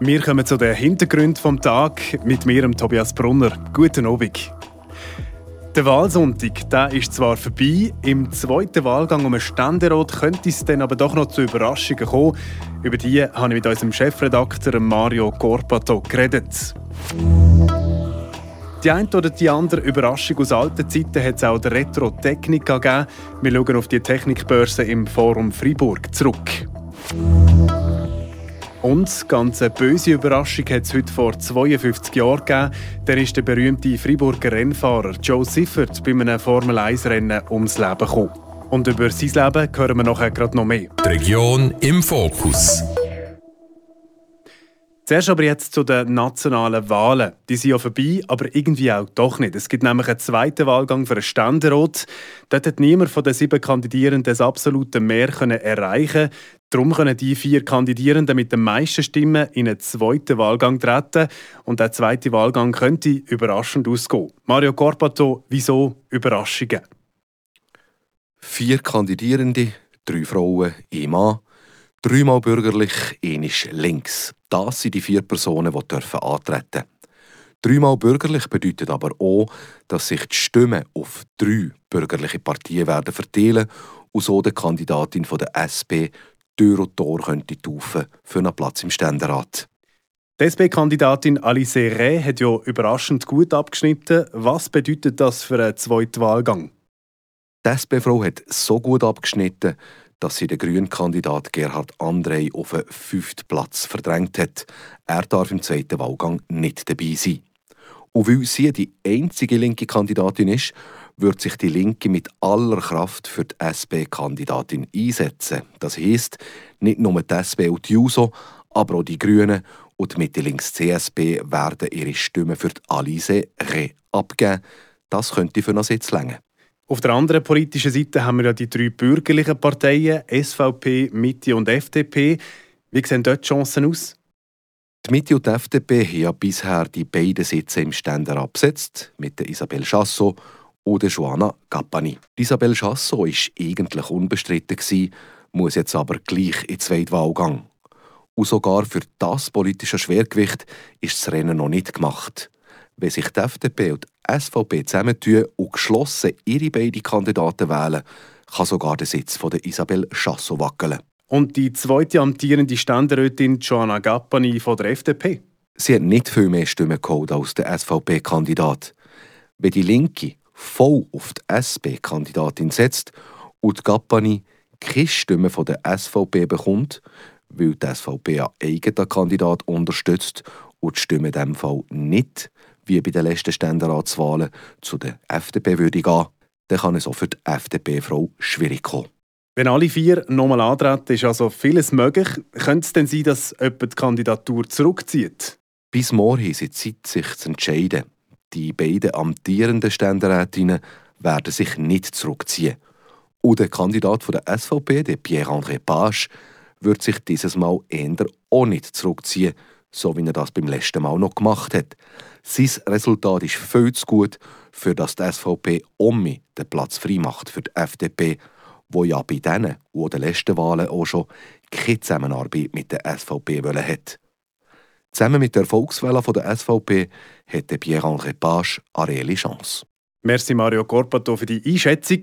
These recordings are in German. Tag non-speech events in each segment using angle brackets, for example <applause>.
Wir kommen zu den Hintergründen vom Tag mit mir, Tobias Brunner. Guten Abend. Der Wahlsonntag der ist zwar vorbei, im zweiten Wahlgang um einen Ständerat könnte es dann aber doch noch zu Überraschungen kommen. Über die habe ich mit unserem Chefredakteur Mario Corpato geredet. Die eine oder die andere Überraschung aus alten Zeiten hat es auch der Retro Technica gegeben. Wir schauen auf die Technikbörse im Forum Freiburg zurück. Und ganz eine böse Überraschung hat es heute vor 52 Jahren gegeben. Der ist der berühmte Freiburger Rennfahrer Joe Siffert bei einem Formel-1-Rennen ums Leben gekommen. Und über sein Leben hören wir nachher gerade noch mehr. Die Region im Fokus. Zuerst aber jetzt zu den nationalen Wahlen. Die sind ja vorbei, aber irgendwie auch doch nicht. Es gibt nämlich einen zweiten Wahlgang für einen Ständerat. Dort hat niemand von den sieben Kandidierenden das absolute Mehr erreichen Darum können die vier Kandidierenden mit den meisten Stimmen in einen zweiten Wahlgang treten. Und der zweite Wahlgang könnte überraschend ausgehen. Mario Corpato, wieso Überraschungen? Vier Kandidierende, drei Frauen, ein Mann. Dreimal bürgerlich, ist links. Das sind die vier Personen, die dürfen antreten. Dreimal bürgerlich bedeutet aber auch, dass sich die Stimmen auf drei bürgerliche Partien werden verteilen und so die Kandidatin von der SP Tür und Tor könnte taufen für einen Platz im Ständerat. Die SP-Kandidatin Alice Reh hat ja überraschend gut abgeschnitten. Was bedeutet das für einen zweiten Wahlgang? Die SP-Frau hat so gut abgeschnitten, dass sie den grünen Kandidat Gerhard Andrei auf den fünften Platz verdrängt hat. Er darf im zweiten Wahlgang nicht dabei sein. Und weil sie die einzige linke Kandidatin ist, wird sich die Linke mit aller Kraft für die SP-Kandidatin einsetzen. Das heisst, nicht nur die SP und die JUSO, aber auch die Grünen und die Mitte-Links-CSP werden ihre Stimmen für die Alice Re abgeben. Das könnte für einen Sitz länger. Auf der anderen politischen Seite haben wir ja die drei bürgerlichen Parteien, SVP, Mitte und FDP. Wie sehen dort die Chancen aus? Die Mitte und die FDP haben ja bisher die beiden Sitze im Ständer abgesetzt, mit der Isabel Chassot und der Joanna Gappani. Isabel Chassot war eigentlich unbestritten, muss jetzt aber gleich in den zweiten Wahlgang. Und sogar für das politische Schwergewicht ist das Rennen noch nicht gemacht. Wenn sich die FDP und die SVP zusammentun und geschlossen ihre beiden Kandidaten wählen, kann sogar der Sitz von der Isabel Chassot wackeln. Und die zweite amtierende Ständerätin Joanna Gappani von der FDP? Sie hat nicht viel mehr Stimmen geholt als der SVP-Kandidat. Wenn die Linke voll auf die SP-Kandidatin setzt und die Gappani keine Stimme von der SVP bekommt, weil die SVP einen eigenen Kandidat unterstützt und die Stimme in diesem Fall nicht wie bei den letzten Ständeratswahlen zu der FDP würde gehen, dann kann es auch für die FDP-Frau schwierig kommen. Wenn alle vier nochmal antreten, ist also vieles möglich. Könnte es denn sein, dass jemand die Kandidatur zurückzieht? Bis morgen haben sie Zeit, sich zu entscheiden. Die beiden amtierenden Ständerätinnen werden sich nicht zurückziehen. Und der Kandidat von der SVP, der Pierre-André Page, wird sich dieses Mal eher auch nicht zurückziehen, so wie er das beim letzten Mal noch gemacht hat. Sein Resultat ist viel zu gut, für das die SVP Omi den Platz frei macht für die FDP, wo ja bei diesen und den letzten Wahlen auch schon keine Zusammenarbeit mit der SVP hat. Zusammen mit der Volkswelle der SVP hätte Pierre-André Page eine reelle Chance. Merci Mario Corpato für die Einschätzung.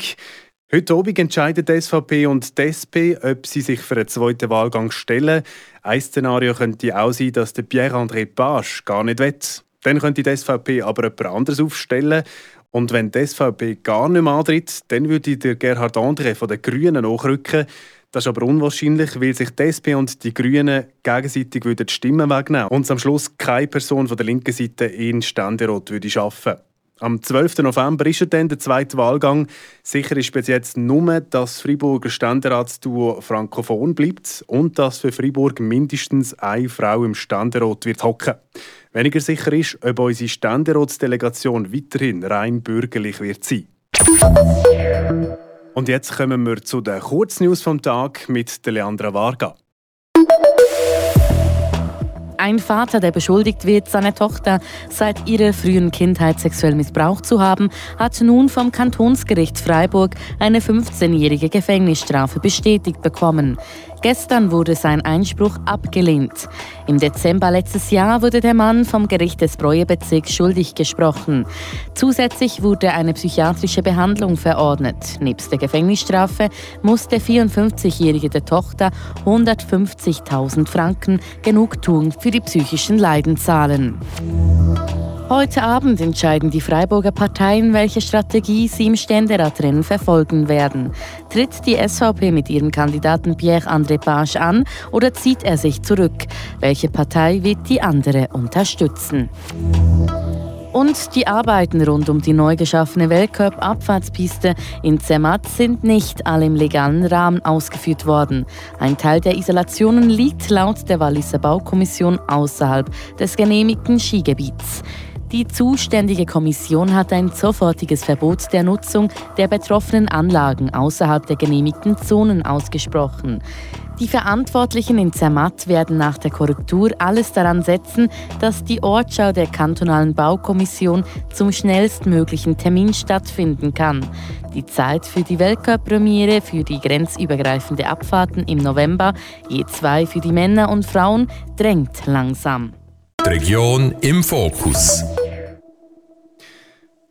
Heute Abend entscheiden die SVP und die SP, ob sie sich für einen zweiten Wahlgang stellen. Ein Szenario könnte auch sein, dass der Pierre-André Page gar nicht will. Dann könnte die SVP aber jemand anderes aufstellen. Und wenn die SVP gar nicht mehr antritt, dann würde der Gerhard André von den Grünen nachrücken. Das ist aber unwahrscheinlich, weil sich die SP und die Grünen gegenseitig die Stimmen wegnehmen und am Schluss keine Person von der linken Seite in Ständerat würde. Am 12. November ist dann der zweite Wahlgang. Sicher ist bis jetzt nur, dass Freiburger Ständeratsduo frankophon bleibt und dass für Freiburg mindestens eine Frau im Ständerat wird hocken. Weniger sicher ist, ob unsere Ständeratsdelegation weiterhin rein bürgerlich wird sein. Und jetzt kommen wir zu den Kurznews vom Tag mit Leandra Varga. Ein Vater, der beschuldigt wird, seine Tochter seit ihrer frühen Kindheit sexuell missbraucht zu haben, hat nun vom Kantonsgericht Freiburg eine 15-jährige Gefängnisstrafe bestätigt bekommen. Gestern wurde sein Einspruch abgelehnt. Im Dezember letztes Jahr wurde der Mann vom Gericht des Breuebezirks schuldig gesprochen. Zusätzlich wurde eine psychiatrische Behandlung verordnet. Nebst der Gefängnisstrafe muss der 54-jährige der Tochter 150.000 Franken Genugtuung für die psychischen Leiden zahlen. Heute Abend entscheiden die Freiburger Parteien, welche Strategie sie im Ständeratrennen verfolgen werden. Tritt die SVP mit ihrem Kandidaten Pierre-André Page an oder zieht er sich zurück? Welche Partei wird die andere unterstützen? Und die Arbeiten rund um die neu geschaffene Weltcup-Abfahrtspiste in Zermatt sind nicht alle im legalen Rahmen ausgeführt worden. Ein Teil der Isolationen liegt laut der Walliser Baukommission außerhalb des genehmigten Skigebiets. Die zuständige Kommission hat ein sofortiges Verbot der Nutzung der betroffenen Anlagen außerhalb der genehmigten Zonen ausgesprochen. Die Verantwortlichen in Zermatt werden nach der Korrektur alles daran setzen, dass die Ortschau der kantonalen Baukommission zum schnellstmöglichen Termin stattfinden kann. Die Zeit für die Weltcup-Premiere für die grenzübergreifende Abfahrten im November, je zwei für die Männer und Frauen, drängt langsam. Die Region im Fokus.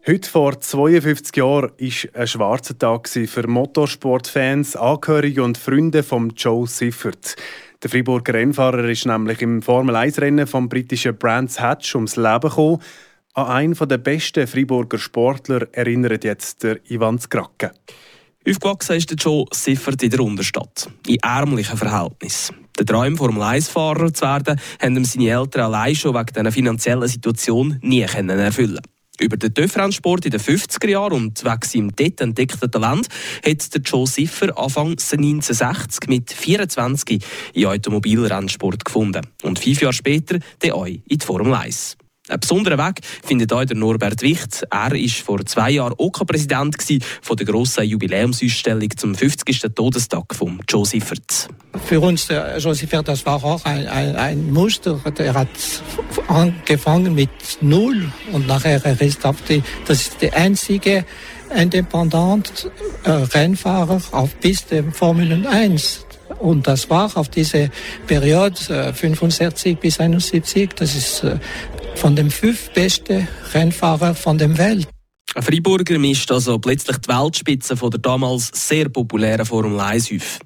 Heute vor 52 Jahren war ein schwarzer Tag für Motorsportfans, Angehörige und Freunde von Joe Siffert. Der Freiburger Rennfahrer ist nämlich im Formel-1-Rennen vom britischen Brands Hatch ums Leben gekommen. An einen der besten Freiburger Sportler erinnert jetzt der Ivan Skrake. Aufgewachsen ist der Joe Siffert in der Unterstadt, in ärmlichen Verhältnissen. Der Traum, Formel-1-Fahrer zu werden, haben ihm seine Eltern allein schon wegen dieser finanziellen Situation nie erfüllen über den TÜV-Rennsport in den 50er Jahren und wegen seinem dort entdeckten Talent hat der Joe Siffer Anfang 1960 mit 24 in Automobilrennsport gefunden und fünf Jahre später den auch in die Formel 1. Ein besonderer Weg findet auch Norbert Wicht. Er war vor zwei Jahren OK-Präsident von der grossen Jubiläumsausstellung zum 50. Todestag von Joe. Für uns, der Joe Siffert, das war auch ein, ein, ein Muster. Er hat angefangen mit Null und nachher er ist auf die, das ist der einzige independent äh, Rennfahrer auf Piste Formel 1 und das war auf diese Periode äh, 65 bis 71, das ist äh, von den fünf besten Rennfahrern von der Welt. Ein Freiburger mischt also plötzlich die Weltspitze von der damals sehr populären Formel 1 auf.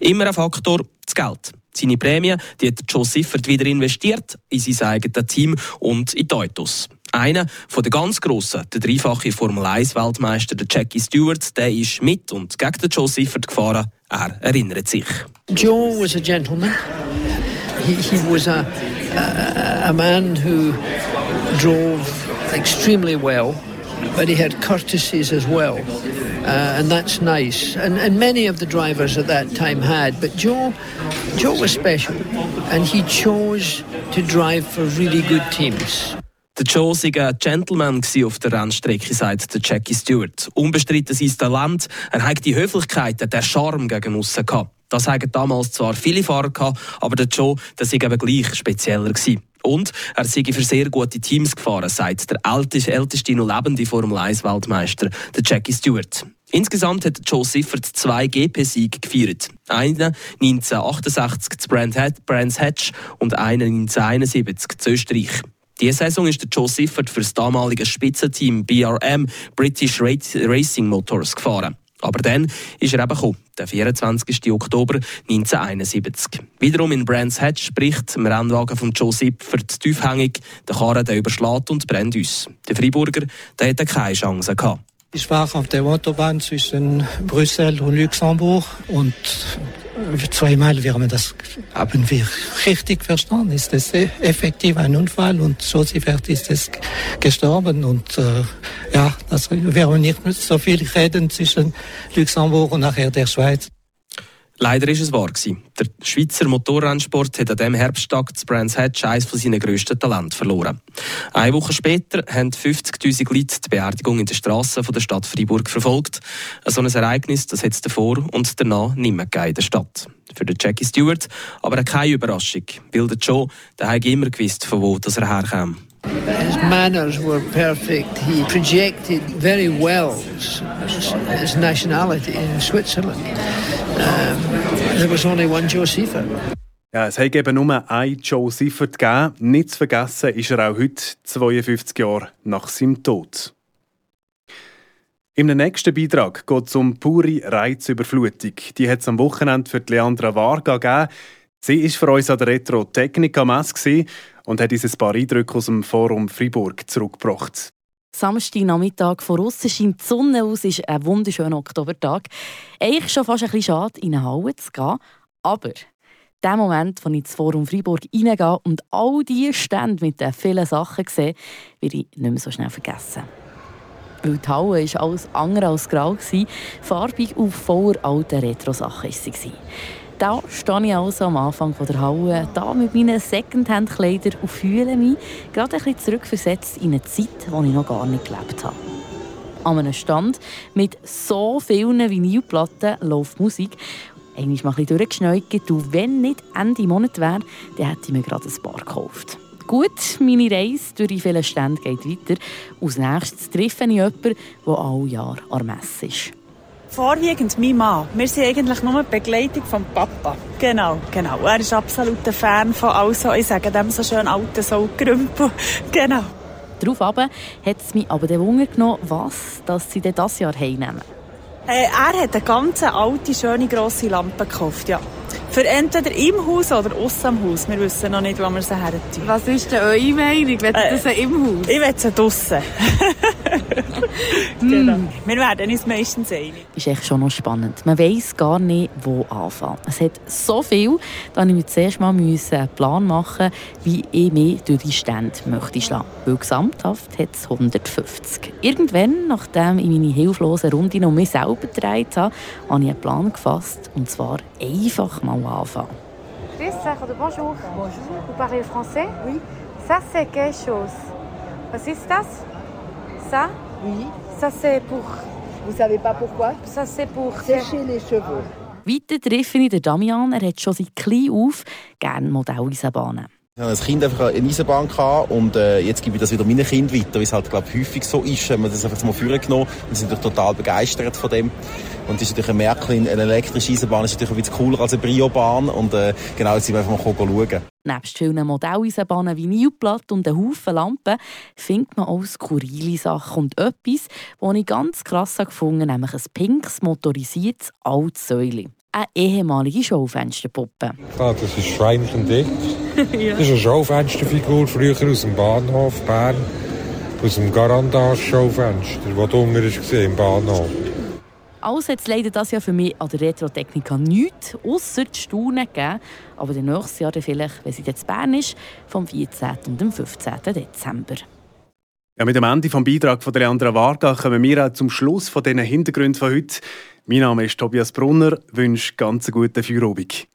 Immer ein Faktor, das Geld. Seine Prämie die hat Joe Siffert wieder investiert in sein eigenes Team und in die Autos. Einer von den ganz Grossen, der dreifache Formel 1-Weltmeister, der Jackie Stewart, der ist mit und gegen den Joe Siffert gefahren. Er erinnert sich. Joe was a gentleman. He, he was a, a, man who drove extremely well, but he had courtesies as well. Uh, and that's nice. And, and many of the drivers at that time had. But Joe, Joe was special, and he chose to drive for really good teams. Der Joe war ein Gentleman auf der Rennstrecke, sagt der Jackie Stewart. Unbestritten sein Talent, er hat die Höflichkeit, der Charme gegen aussen gehabt. Das haben damals zwar viele Fahrer gehabt, aber der Joe, das war eben gleich spezieller gewesen. Und er sei für sehr gute Teams gefahren, sagt der älteste, älteste noch lebende Formel 1 Weltmeister, der Jackie Stewart. Insgesamt hat Joe Siffert zwei GP-Siege gefeiert. Einen 1968 zu Brands Hatch und einen 1971 zu Österreich. Diese Saison ist der Joe Siffert für das damalige Spitzenteam BRM British Racing Motors gefahren. Aber dann ist er eben gekommen, der 24. Oktober 1971. Wiederum in Brands Hatch bricht im Rennwagen von Joe Siffert tiefhängig, der Karren der überschlägt und brennt uns. Der Freiburger der hatte keine Chance gehabt. Ich war auf der Autobahn zwischen Brüssel und Luxemburg und zweimal wir haben das haben wir richtig verstanden. Ist es effektiv ein Unfall und Joseph ist es gestorben und äh, ja, das, wir haben nicht so viel reden zwischen Luxemburg und nachher der Schweiz. Leider ist es wahr gewesen. Der Schweizer Motorrennsport hat an diesem Herbsttag zu Brands Hatch eines von seinen grössten Talenten verloren. Eine Woche später haben 50'000 Leute die Beerdigung in den Strassen der Stadt Freiburg verfolgt. So ein Ereignis, das hat es davor und danach nicht mehr in der Stadt. Für den Jackie Stewart aber keine Überraschung, weil der Joe der immer gewusst, von wo er herkam. His manners were perfect. He projected very well his nationality in Switzerland. Um, there was only one Joe. Ja, es hat eben nur einen Joe Seifert gegeben. Nicht zu vergessen ist er auch heute, 52 Jahre nach seinem Tod. Im nächsten Beitrag geht es um pure Reizüberflutung. Die hat es am Wochenende für Leandra Varga gegeben. Sie war für uns an der Retro Technica Messe und hat uns ein paar Eindrücke aus dem Forum Fribourg zurückgebracht. Samstagnachmittag von außen scheint die Sonne aus, ist ein wunderschöner Oktobertag. Eigentlich schon fast ein bisschen schade, in eine Halle zu gehen. Aber der Moment, wo ich ins Forum Freiburg reingehe und all diese Stände mit den vielen Sachen sehe, werde ich nicht mehr so schnell vergessen. Weil die Halle war alles andere als grau. Farbig und voller alter Retro-Sachen war sie. Da stehe ich also am Anfang der Halle, da mit meinen Secondhand-Kleidern und fühle mich gerade ein bisschen zurückversetzt in eine Zeit, in ich noch gar nicht gelebt habe. An einem Stand mit so vielen Vinylplatten läuft Musik. Einmal mal ein bisschen und wenn nicht Ende Monat wäre, dann hätte ich mir gerade ein paar gekauft. Gut, meine Reise durch die vielen Stände geht weiter. Als nächstes treffe ich jemanden, der alle Jahre an der Messe ist. Vorwiegend mein Mann. Wir sind eigentlich nur die Begleitung vom Papa. Genau, genau. Er ist absolut ein Fan von also, ich sage dem so schön alten Saugrümpel. <laughs> Genau. Darauf hat es mich aber den Wunder genommen, was dass sie das Jahr heimnehmen. Äh, er hat eine ganz alte, schöne, grosse Lampe gekauft, ja. Für entweder im Haus oder außen am Haus. Wir wissen noch nicht, wo wir sie her tun. Was ist denn eure Meinung? Wollt ihr äh, im Haus? Ich will sie draussen. <laughs> genau. Mm. Wir werden uns meistens einig. Das ist echt schon noch spannend. Man weiss gar nicht, wo anfangen. Es hat so viel, dass ich mir zuerst mal einen Plan machen wie ich mich durch die Stände möchte schlagen. Weil gesamthaft hat es 150. Irgendwann, nachdem ich meine hilflose Runde noch mich selber gedreht habe, habe ich einen Plan gefasst. Und zwar einfach mal anfangen. Bonjour. Bonjour. Vous parlez français Oui. Ça, c'est quelque chose. Was ist das? Ça Oui. Ça, c'est pour. Vous savez pas pourquoi? Ça, c'est pour. Sécher les cheveux. Weiter treffe ich den Damian. Er hat schon seit klein auf gerne Modelleisenbahnen. Ich hatte als Kind einfach eine Eisenbahn und äh, jetzt gebe ich das wieder meinen Kindern weiter, weil es halt glaub, häufig so ist. Haben wir das einfach mal vorgenommen und sind natürlich total begeistert von dem. Und das ist natürlich ein Märklin, eine elektrische Eisenbahn ist natürlich ein bisschen cooler als eine Briobahn und äh, genau jetzt sind wir einfach mal schauen. Nebst vielen Modelleisenbahnen wie Newblatt und einem Haufen Lampen findet man auch skurrile Sachen und etwas, das ich ganz krass gefunden habe, nämlich ein pinkes motorisiertes Altsäule eine ehemalige Schaufensterpuppe. Ah, das ist Schweinchen Dick. <laughs> ja. Das ist eine Schaufensterfigur früher aus dem Bahnhof Bern. Aus dem Garandage-Schaufenster, das unten war im Bahnhof. Alles hat es leider das Jahr für mich an der Retro-Technika nichts, ausser die Staunen gegeben. Aber der nächste Jahr vielleicht, wenn sie jetzt Bern ist, vom 14. und dem 15. Dezember. Ja, mit dem Ende des Beitrags von Leandra Varga kommen wir auch zum Schluss von diesen Hintergründen von heute. Mein Name ist Tobias Brunner, wünsche ganz einen guten Feierabend.